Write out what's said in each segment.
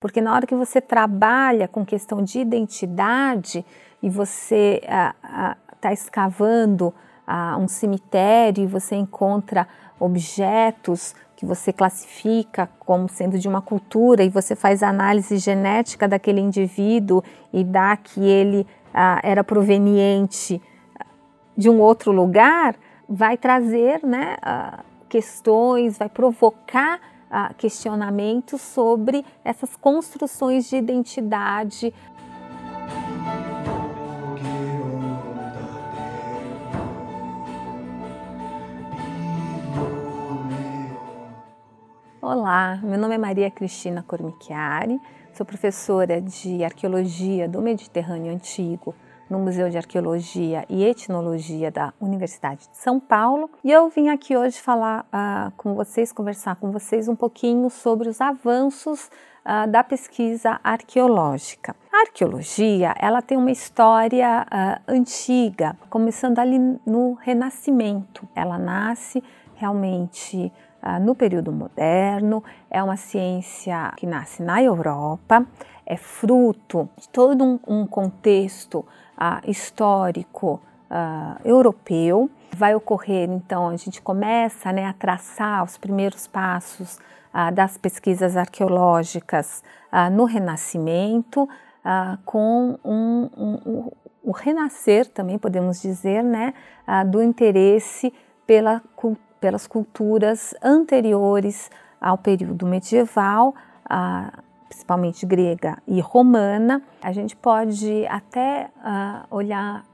Porque na hora que você trabalha com questão de identidade e você está escavando um cemitério e você encontra objetos que você classifica como sendo de uma cultura e você faz análise genética daquele indivíduo e dá que ele ah, era proveniente de um outro lugar, vai trazer né, ah, questões, vai provocar ah, questionamentos sobre essas construções de identidade. Olá, meu nome é Maria Cristina Cormichiari, sou professora de Arqueologia do Mediterrâneo Antigo no Museu de Arqueologia e Etnologia da Universidade de São Paulo e eu vim aqui hoje falar uh, com vocês, conversar com vocês um pouquinho sobre os avanços uh, da pesquisa arqueológica. A arqueologia ela tem uma história uh, antiga, começando ali no Renascimento. Ela nasce realmente ah, no período moderno, é uma ciência que nasce na Europa, é fruto de todo um, um contexto ah, histórico ah, europeu. Vai ocorrer, então, a gente começa né, a traçar os primeiros passos das pesquisas arqueológicas no Renascimento, com um, um, o renascer, também podemos dizer, né, do interesse pela pelas culturas anteriores ao período medieval, principalmente grega e romana. A gente pode até olhar,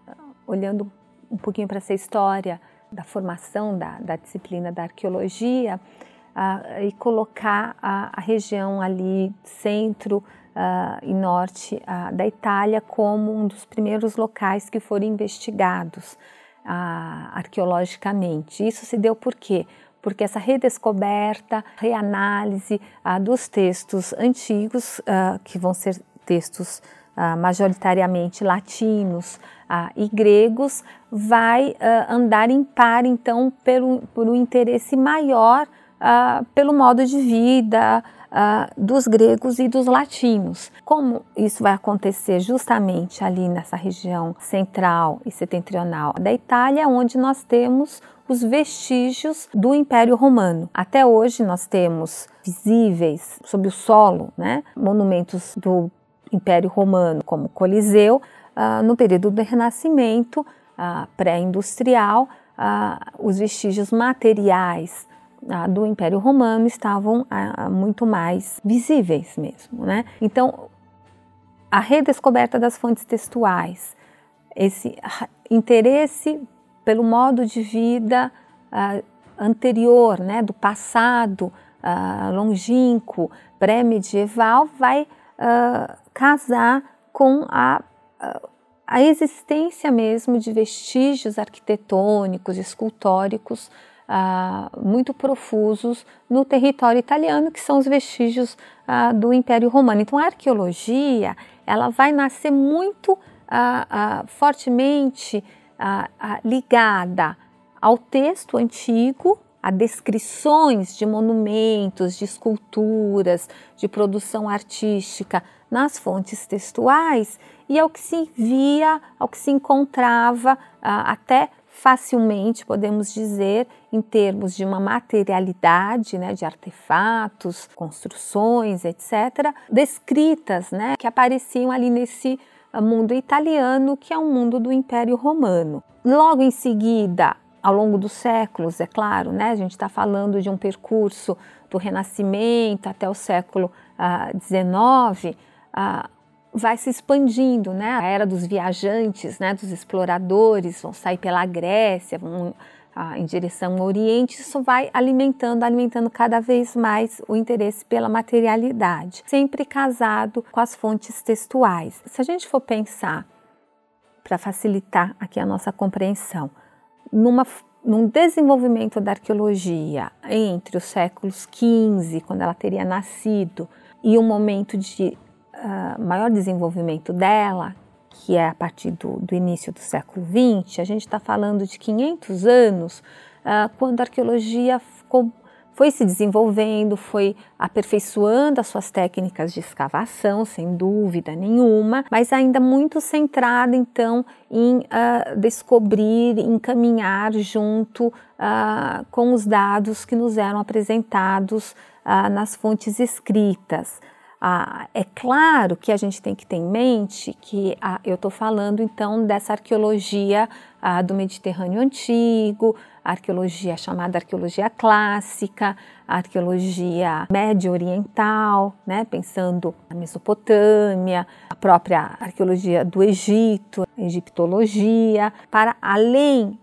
olhando um pouquinho para essa história da formação da, da disciplina da arqueologia, e colocar a, a, região ali centro e norte da Itália como um dos primeiros locais que foram investigados arqueologicamente. Isso se deu por quê? Porque essa redescoberta, reanálise ah, dos textos antigos, ah, que vão ser textos majoritariamente latinos e gregos, vai andar em par, então, pelo, por um interesse maior pelo modo de vida, uh, dos gregos e dos latinos. Como isso vai acontecer justamente ali nessa região central e setentrional da Itália, onde nós temos os vestígios do Império Romano. Até hoje nós temos visíveis sob o solo, né, monumentos do Império Romano, como Coliseu, uh, no período do Renascimento, uh, pré-industrial, os vestígios materiais do Império Romano estavam muito mais visíveis mesmo, né? Então, a redescoberta das fontes textuais, esse interesse pelo modo de vida uh, anterior, né, do passado uh, longínquo, pré-medieval, vai uh, casar com a, a existência mesmo de vestígios arquitetônicos, escultóricos ah, muito profusos no território italiano, que são os vestígios ah, do Império Romano. Então, a arqueologia ela vai nascer muito ah, fortemente ligada ao texto antigo, a descrições de monumentos, de esculturas, de produção artística nas fontes textuais e ao que se via, ao que se encontrava até facilmente, podemos dizer, em termos de uma materialidade, né, de artefatos, construções, etc., descritas, né, que apareciam ali nesse ah, mundo italiano, que é um mundo do Império Romano. Logo em seguida, ao longo dos séculos, é claro, né, a gente está falando de um percurso do Renascimento até o século XIX, uh, uh, vai se expandindo, né? A era dos viajantes, né, dos exploradores, vão sair pela Grécia, vão ah, em direção ao Oriente, isso vai alimentando, alimentando cada vez mais o interesse pela materialidade, sempre casado com as fontes textuais. Se a gente for pensar, para facilitar aqui a nossa compreensão, numa num desenvolvimento da arqueologia entre os séculos XV, quando ela teria nascido, e o momento de uh, maior desenvolvimento dela, que é a partir do, do início do século XX, a gente está falando de 500 anos, uh, quando a arqueologia ficou foi se desenvolvendo, foi aperfeiçoando as suas técnicas de escavação, sem dúvida nenhuma, mas ainda muito centrada então em uh, descobrir, em caminhar junto uh, com os dados que nos eram apresentados nas fontes escritas. Ah, é claro que a gente tem que ter em mente que ah, eu estou falando então dessa arqueologia ah, do Mediterrâneo Antigo, arqueologia chamada arqueologia clássica, arqueologia médio-oriental, né, pensando na Mesopotâmia, a própria arqueologia do Egito, egiptologia, para além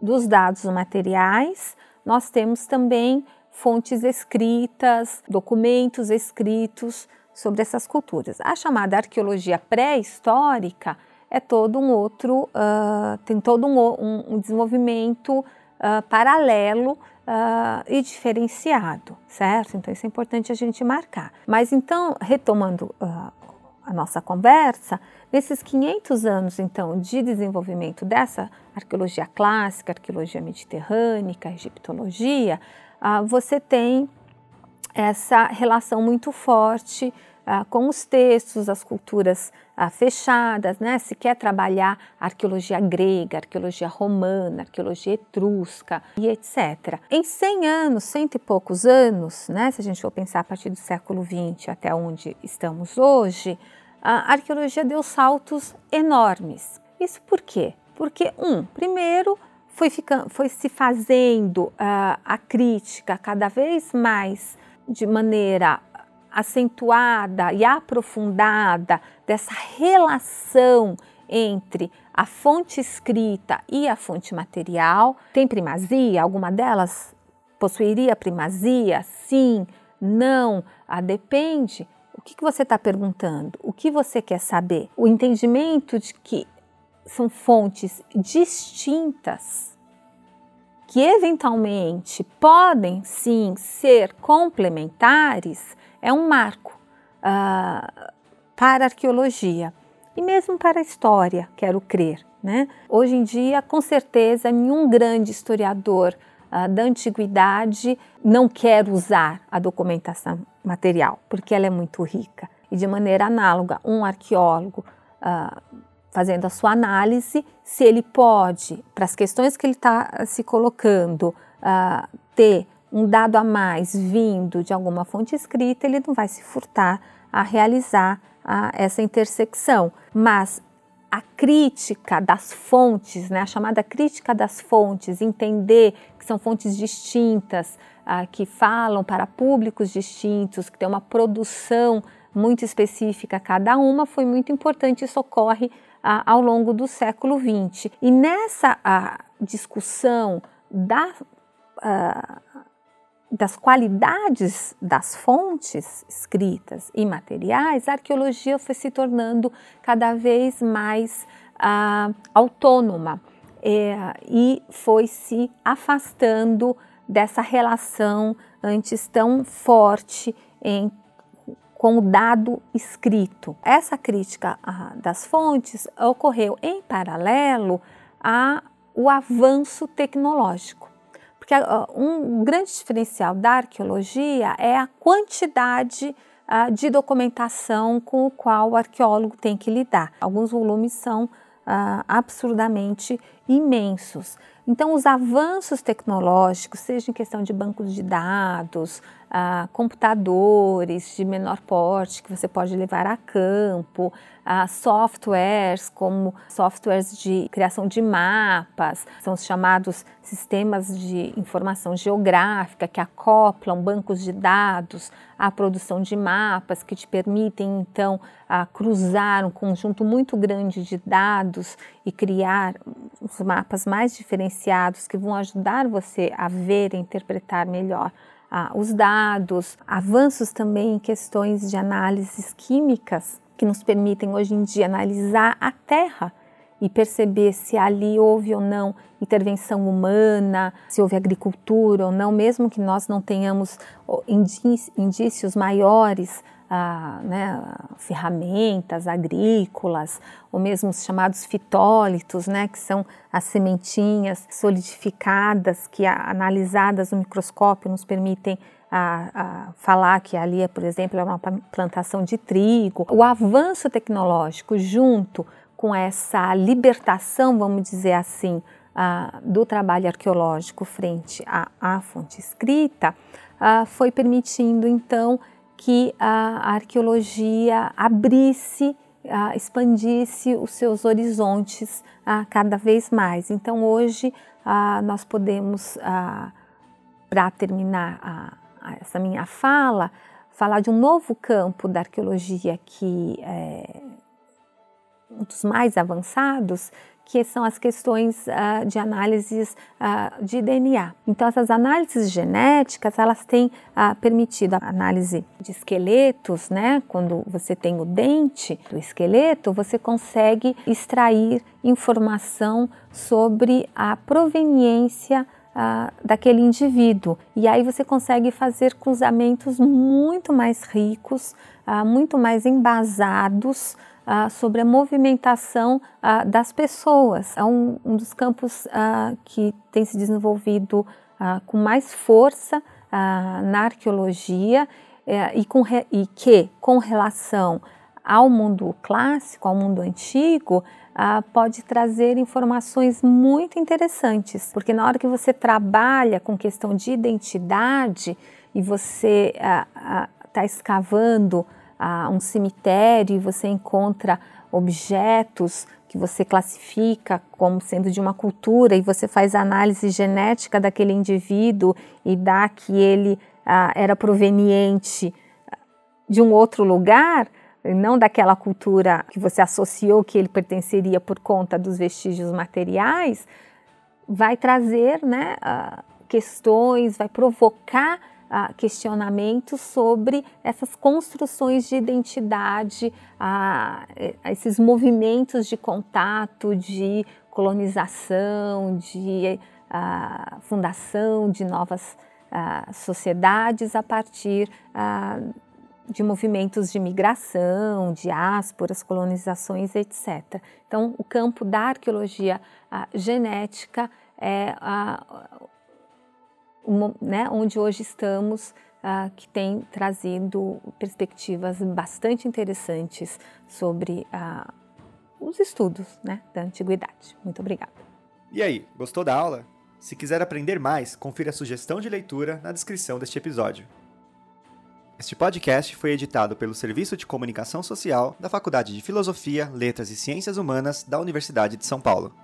dos dados materiais, nós temos também fontes escritas, documentos escritos sobre essas culturas. A chamada arqueologia pré-histórica é todo um outro, uh, tem todo um, um, desenvolvimento uh, paralelo uh, e diferenciado, certo? Então isso é importante a gente marcar. Mas então, retomando a nossa conversa, nesses 500 anos então de desenvolvimento dessa arqueologia clássica, arqueologia mediterrânica, egiptologia, ah, você tem essa relação muito forte ah, com os textos, as culturas ah, fechadas, né? Se quer trabalhar arqueologia grega, arqueologia romana, arqueologia etrusca e etc. Em 100 anos, cento e poucos anos, né? Se a gente for pensar a partir do século XX até onde estamos hoje, a arqueologia deu saltos enormes. Isso por quê? Porque, um, primeiro, foi, ficando, foi se fazendo uh, a crítica cada vez mais de maneira acentuada e aprofundada dessa relação entre a fonte escrita e a fonte material. Tem primazia? Alguma delas possuiria primazia? Sim, não, ah, depende. O que, que você está perguntando? O que você quer saber? O entendimento de que são fontes distintas que eventualmente podem sim ser complementares é um marco uh, para a arqueologia e mesmo para a história, quero crer. Né? Hoje em dia, com certeza, nenhum grande historiador uh, da antiguidade não quer usar a documentação material, porque ela é muito rica. E de maneira análoga, um arqueólogo uh, fazendo a sua análise, se ele pode, para as questões que ele está se colocando, ter um dado a mais vindo de alguma fonte escrita, ele não vai se furtar a realizar uh, essa intersecção. Mas a crítica das fontes, né, a chamada crítica das fontes, entender que são fontes distintas, uh, que falam para públicos distintos, que tem uma produção muito específica cada uma, foi muito importante. Isso ocorre ao longo do século XX. E nessa discussão da, das qualidades das fontes escritas e materiais, a arqueologia foi se tornando cada vez mais autônoma é, e foi se afastando dessa relação antes tão forte entre com o dado escrito. Essa crítica das fontes ocorreu em paralelo ao avanço tecnológico. Porque um grande diferencial da arqueologia é a quantidade de documentação com o qual o arqueólogo tem que lidar. Alguns volumes são absurdamente imensos. Então, os avanços tecnológicos, seja em questão de bancos de dados, ah, computadores de menor porte que você pode levar a campo, ah, softwares como softwares de criação de mapas, são os chamados sistemas de informação geográfica que acoplam bancos de dados à produção de mapas que te permitem então a cruzar um conjunto muito grande de dados e criar os mapas mais diferenciados que vão ajudar você a ver e interpretar melhor ah, os dados, avanços também em questões de análises químicas que nos permitem hoje em dia analisar a Terra e perceber se ali houve ou não intervenção humana, se houve agricultura ou não, mesmo que nós não tenhamos indícios maiores ah, né, ferramentas agrícolas, ou mesmo os chamados fitólitos, né, que são as sementinhas solidificadas que, analisadas no microscópio, nos permitem a, a, falar que ali, por exemplo, é uma plantação de trigo. O avanço tecnológico junto com essa libertação, vamos dizer assim, do trabalho arqueológico frente à, à fonte escrita, foi permitindo então que a arqueologia abrisse, expandisse os seus horizontes cada vez mais. Então hoje nós podemos, para terminar essa minha fala, falar de um novo campo da arqueologia que é um dos mais avançados, que são as questões uh, de análises uh, de DNA. Então, essas análises genéticas, elas têm uh, permitido a análise de esqueletos, né? Quando você tem o dente do esqueleto, você consegue extrair informação sobre a proveniência daquele indivíduo. E aí você consegue fazer cruzamentos muito mais ricos, muito mais embasados ah, sobre a movimentação ah, das pessoas. É um, um dos campos ah, que tem se desenvolvido com mais força na arqueologia eh, e, re, e que, com relação ao mundo clássico, ao mundo antigo, ah, pode trazer informações muito interessantes, porque na hora que você trabalha com questão de identidade e você está ah, ah, escavando a um cemitério e você encontra objetos que você classifica como sendo de uma cultura e você faz análise genética daquele indivíduo e dá que ele ah, era proveniente de um outro lugar, não daquela cultura que você associou que ele pertenceria por conta dos vestígios materiais, vai trazer né, ah, questões, vai provocar questionamentos sobre essas construções de identidade, uh, esses movimentos de contato, de colonização, de fundação de novas sociedades a partir de movimentos de migração, diásporas, colonizações, etc. Então, o campo da arqueologia genética é né, onde hoje estamos, uh, que tem trazido perspectivas bastante interessantes sobre uh, os estudos né, da antiguidade. Muito obrigada. E aí, gostou da aula? Se quiser aprender mais, confira a sugestão de leitura na descrição deste episódio. Este podcast foi editado pelo Serviço de Comunicação Social da Faculdade de Filosofia, Letras e Ciências Humanas da Universidade de São Paulo.